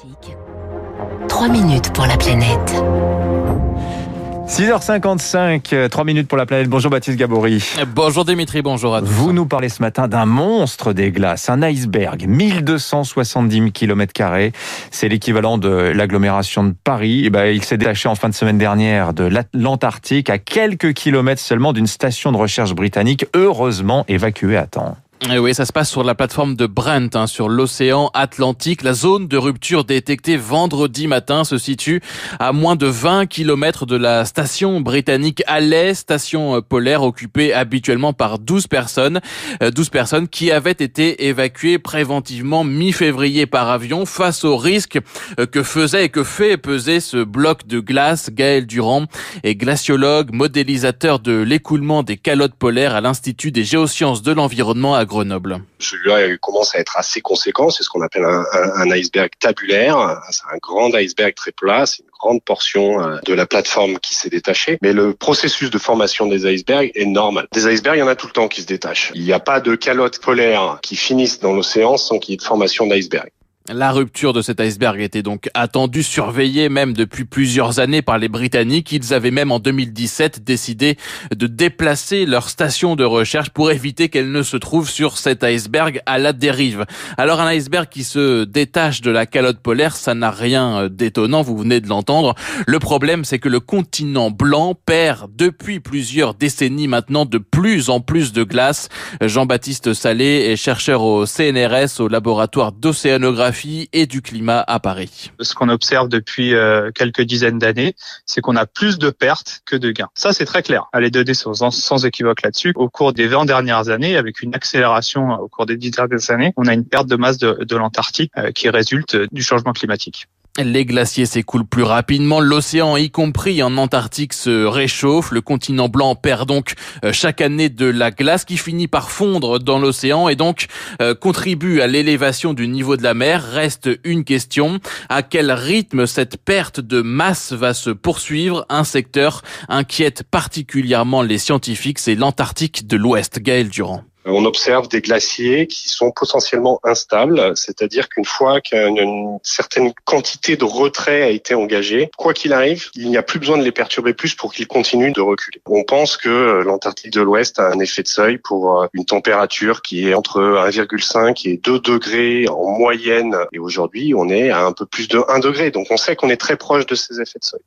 Classique. 3 minutes pour la planète. 6h55, 3 minutes pour la planète. Bonjour Baptiste Gabory. Bonjour Dimitri, bonjour à tous. Vous nous parlez ce matin d'un monstre des glaces, un iceberg, 1270 km. C'est l'équivalent de l'agglomération de Paris. Et ben, il s'est détaché en fin de semaine dernière de l'Antarctique, à quelques kilomètres seulement d'une station de recherche britannique, heureusement évacuée à temps. Et oui, ça se passe sur la plateforme de Brent, hein, sur l'océan Atlantique. La zone de rupture détectée vendredi matin se situe à moins de 20 km de la station britannique Halley, station euh, polaire occupée habituellement par 12 personnes. 12 euh, personnes qui avaient été évacuées préventivement mi-février par avion face au risque euh, que faisait et que fait peser ce bloc de glace. Gaël Durand est glaciologue, modélisateur de l'écoulement des calottes polaires à l'Institut des géosciences de l'environnement à Grenoble. Celui-là commence à être assez conséquent, c'est ce qu'on appelle un, iceberg tabulaire. C'est un grand iceberg très plat, c'est une grande portion euh, de la plateforme qui s'est détachée. Mais le processus de formation des icebergs est normal. Des icebergs, il y en a tout le temps qui se détachent. Il n'y a pas de calottes polaires qui finissent dans l'océan sans qu'il y ait de formation d'iceberg. La rupture de cet iceberg était donc attendue, surveillée même depuis plusieurs années par les Britanniques. Ils avaient même en 2017 décidé de déplacer leur station de recherche pour éviter qu'elle ne se trouve sur cet iceberg à la dérive. Alors un iceberg qui se détache de la calotte polaire, ça n'a rien d'étonnant, vous venez de l'entendre. Le problème, c'est que le continent blanc perd depuis plusieurs décennies maintenant de plus en plus de glace. Jean-Baptiste Salé est chercheur au CNRS, au laboratoire d'océanographie et du climat à Paris. Ce qu'on observe depuis euh, quelques dizaines d'années, c'est qu'on a plus de pertes que de gains. Ça, c'est très clair. Les données sont sans équivoque là-dessus. Au cours des 20 dernières années, avec une accélération au cours des 10 dernières années, on a une perte de masse de, de l'Antarctique euh, qui résulte du changement climatique. Les glaciers s'écoulent plus rapidement, l'océan, y compris en Antarctique, se réchauffe. Le continent blanc perd donc euh, chaque année de la glace qui finit par fondre dans l'océan et donc euh, contribue à l'élévation du niveau de la mer. Reste une question, à quel rythme cette perte de masse va se poursuivre? Un secteur inquiète particulièrement les scientifiques, c'est l'Antarctique de l'Ouest. Gaël Durand. On observe des glaciers qui sont potentiellement instables, c'est-à-dire qu'une fois qu'une certaine quantité de retrait a été engagée, quoi qu'il arrive, il n'y a plus besoin de les perturber plus pour qu'ils continuent de reculer. On pense que l'Antarctique de l'Ouest a un effet de seuil pour euh, une température qui est entre 1,5 et 2 degrés en moyenne. Et aujourd'hui, on est à un peu plus de 1 degré. Donc on sait qu'on est très proche de ces effets de seuil.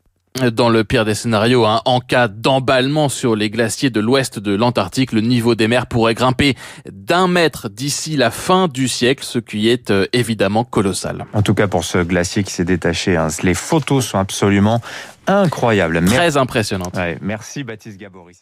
Dans le pire des scénarios, hein, en cas d'emballement sur les glaciers de l'ouest de l'Antarctique, le niveau des mers pourrait grimper d'un mètre d'ici la fin du siècle, ce qui est euh, évidemment colossal. En tout cas pour ce glacier qui s'est détaché, hein, les photos sont absolument incroyables. Très impressionnantes. merci Baptiste Gabory.